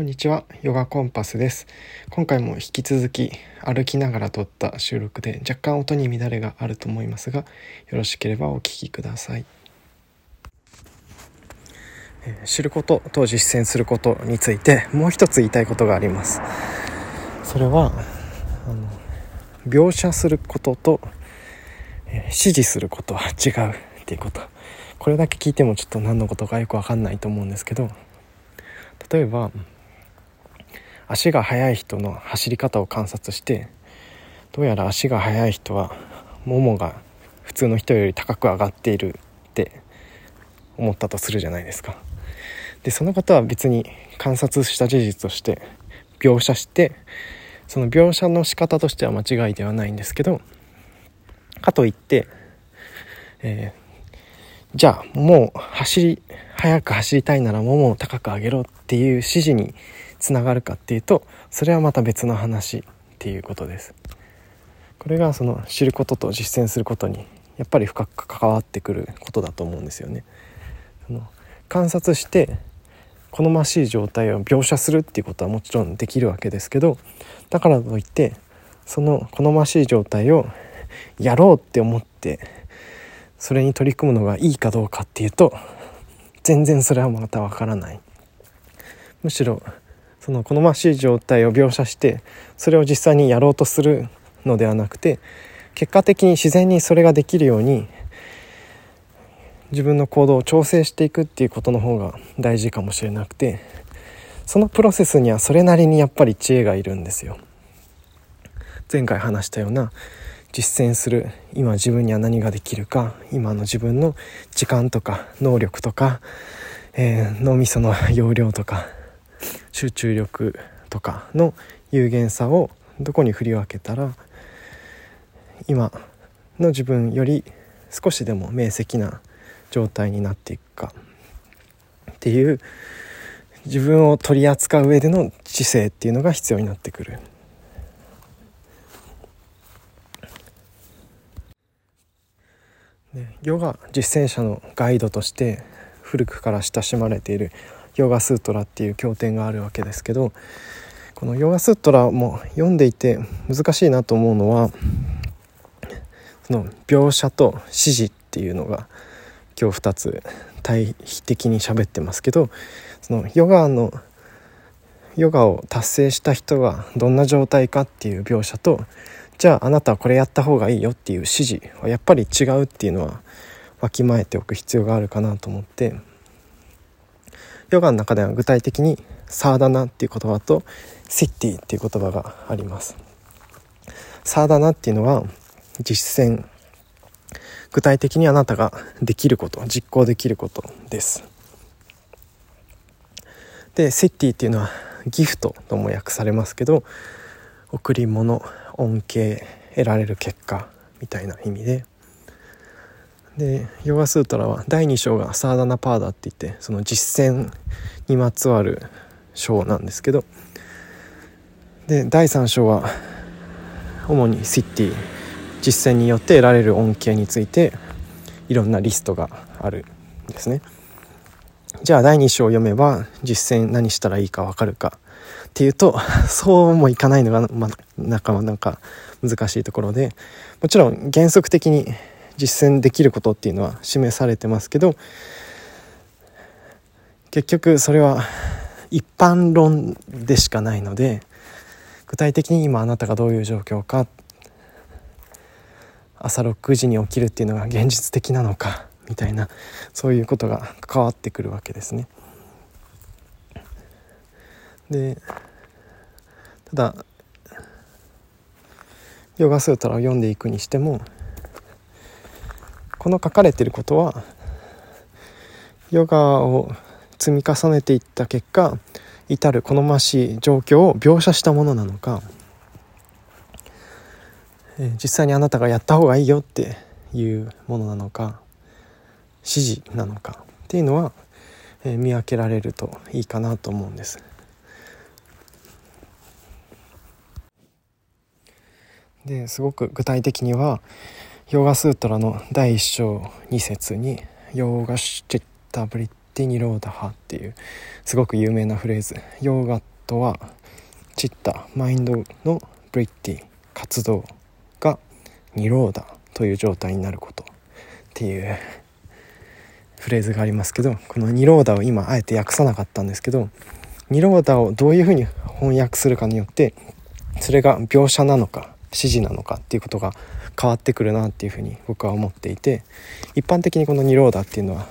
こんにちは、ヨガコンパスです。今回も引き続き歩きながら撮った収録で若干音に乱れがあると思いますが、よろしければお聞きください。え知ることと実践することについてもう一つ言いたいことがあります。それはあの描写することと、えー指示することは違うっていうこと。これだけ聞いてもちょっと何のことかよくわかんないと思うんですけど、例えば足が速い人の走り方を観察してどうやら足が速い人はももが普通の人より高く上がっているって思ったとするじゃないですか。でそのことは別に観察した事実として描写してその描写の仕方としては間違いではないんですけどかといって、えーじゃあもう走り速く走りたいならももを高く上げろっていう指示につながるかっていうとそれはまた別の話っていうことです。これがその知ることと実践することにやっぱり深く関わってくることだと思うんですよね。その観察して好ましい状態を描写するっていうことはもちろんできるわけですけどだからといってその好ましい状態を やろうって思ってそれに取り組むのがいいかどうかっていうと全然それはまたわからない。むしろその好ましい状態を描写してそれを実際にやろうとするのではなくて結果的に自然にそれができるように自分の行動を調整していくっていうことの方が大事かもしれなくてそのプロセスにはそれなりにやっぱり知恵がいるんですよ。前回話したような実践する今自分には何ができるか今の自分の時間とか能力とか、えー脳みその容量とか集中力とかの有限さをどこに振り分けたら今の自分より少しでも明晰な状態になっていくかっていう自分を取り扱う上での知性っていうのが必要になってくる。ヨガ実践者のガイドとして古くから親しまれているヨガスートラっていう経典があるわけですけどこのヨガスートラも読んでいて難しいなと思うのはその描写と指示っていうのが今日2つ対比的に喋ってますけどそのヨガのヨガを達成した人がどんな状態かっていう描写とじゃああなたはこれやった方がいいよっていう指示はやっぱり違うっていうのはわきまえておく必要があるかなと思ってヨガの中では具体的にサーダナっていう言葉とセッティっていう言葉があります。サーダナっていうのは実践具体的にあなたができること実行できることです。でセッティっていうのはギフトとも訳されますけど贈り物恩恵得られる結果みたいな意味ででヨガスートラは第2章がサーダナパーダって言ってその実践にまつわる章なんですけどで第3章は主にシッティ実践によって得られる恩恵についていろんなリストがあるんですね。じゃあ第2章を読めば実践何したらいいか分かるかっていうと そうもいかないのが、ま、なかなか難しいところでもちろん原則的に実践できることっていうのは示されてますけど結局それは一般論でしかないので具体的に今あなたがどういう状況か朝6時に起きるっていうのが現実的なのかみたいなそういうことが関わってくるわけですね。でただヨガスートラを読んでいくにしてもこの書かれていることはヨガを積み重ねていった結果至る好ましい状況を描写したものなのか実際にあなたがやった方がいいよっていうものなのか指示なのかっていうのは、見分けられるといいかなと思うんです。ですごく具体的にはヨガスートラの第1章2節に「ヨーガシチッタブリッティニローダハ」っていうすごく有名なフレーズ。ヨーガとはチッタマインドのブリッティ活動がニローダという状態になることっていうフレーズがありますけどこのニローダを今あえて訳さなかったんですけどニローダをどういうふうに翻訳するかによってそれが描写なのか指示なのかっていうことが変わってくるなっていうふうに僕は思っていて一般的にこのニローダーっていうのは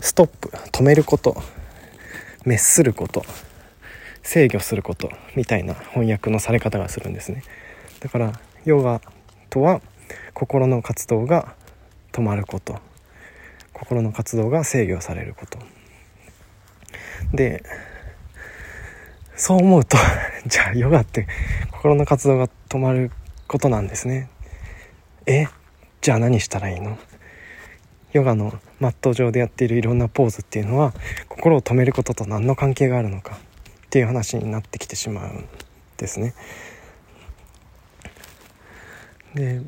ストップ止めること滅すること制御することみたいな翻訳のされ方がするんですね。だからヨガとは心の活動が止まること。心の活動が制御されること。でそう思うと じゃあヨガって心の活動が止まることなんですねえじゃあ何したらいいの？ヨガのマット上でやっているいろんなポーズっていうのは心を止めることと何の関係があるのかっていう話になってきてしまうんですね。で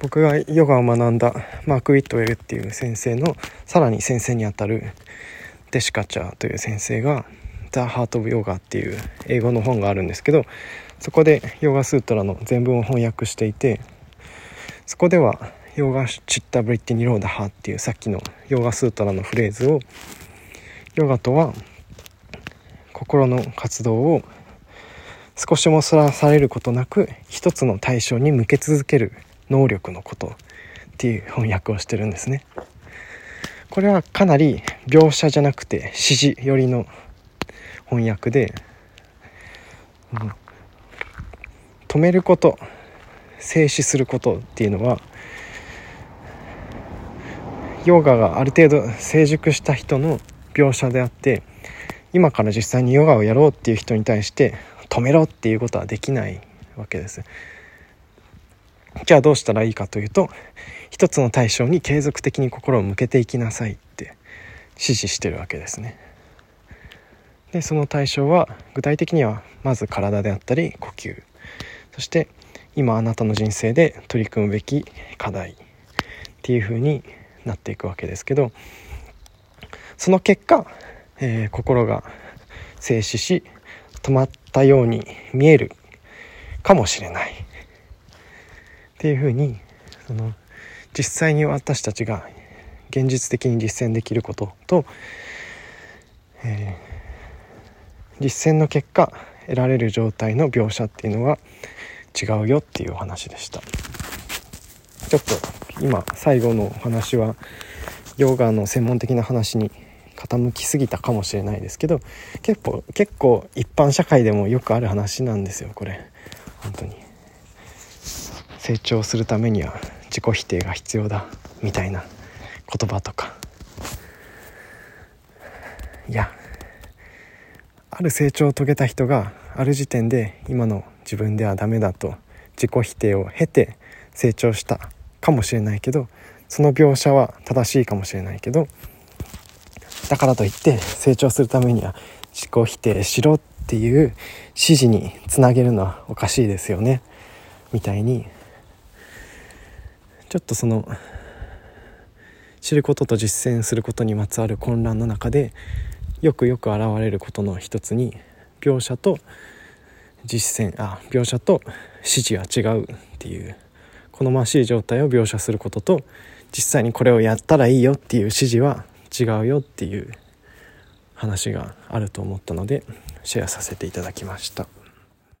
僕がヨガを学んだマーク・ウィットウェルっていう先生のさらに先生にあたるデシカチャーという先生が「The Heart of Yoga」っていう英語の本があるんですけどそこでヨガスートラの全文を翻訳していてそこではヨガチッタブリッティニローダハっていうさっきのヨガスートラのフレーズをヨガとは心の活動を少しもそらされることなく一つの対象に向け続ける能力のことっていう翻訳をしてるんですね。これはかなり描写じゃなくて指示寄りの翻訳で、うん、止めること静止することっていうのはヨガがある程度成熟した人の描写であって今から実際にヨガをやろうっていう人に対して止めろっていうことはできないわけです。じゃあどうしたらいいかというと一つの対象に継続的に心を向けていきなさいって指示してるわけですね。でその対象は具体的にはまず体であったり呼吸。そして今あなたの人生で取り組むべき課題っていうふうになっていくわけですけどその結果、えー、心が静止し止まったように見えるかもしれないっていうふうにその実際に私たちが現実的に実践できることと、えー、実践の結果得られる状態の描写っていうのは違うよっていうお話でした。ちょっと今最後のお話はヨガの専門的な話に傾きすぎたかもしれないですけど結構結構一般社会でもよくある話なんですよこれ。本当に。成長するためには自己否定が必要だみたいな言葉とか。いやある成長を遂げた人がある時点で今の自分ではダメだと自己否定を経て成長したかもしれないけどその描写は正しいかもしれないけどだからといって成長するためには自己否定しろっていう指示につなげるのはおかしいですよね。みたいにちょっとその知ることと実践することにまつわる混乱の中でよくよく現れることの一つに描写と実践あ描写と指示は違うっていう好ましい状態を描写することと実際にこれをやったらいいよっていう指示は違うよっていう話があると思ったのでシェアさせていただきました。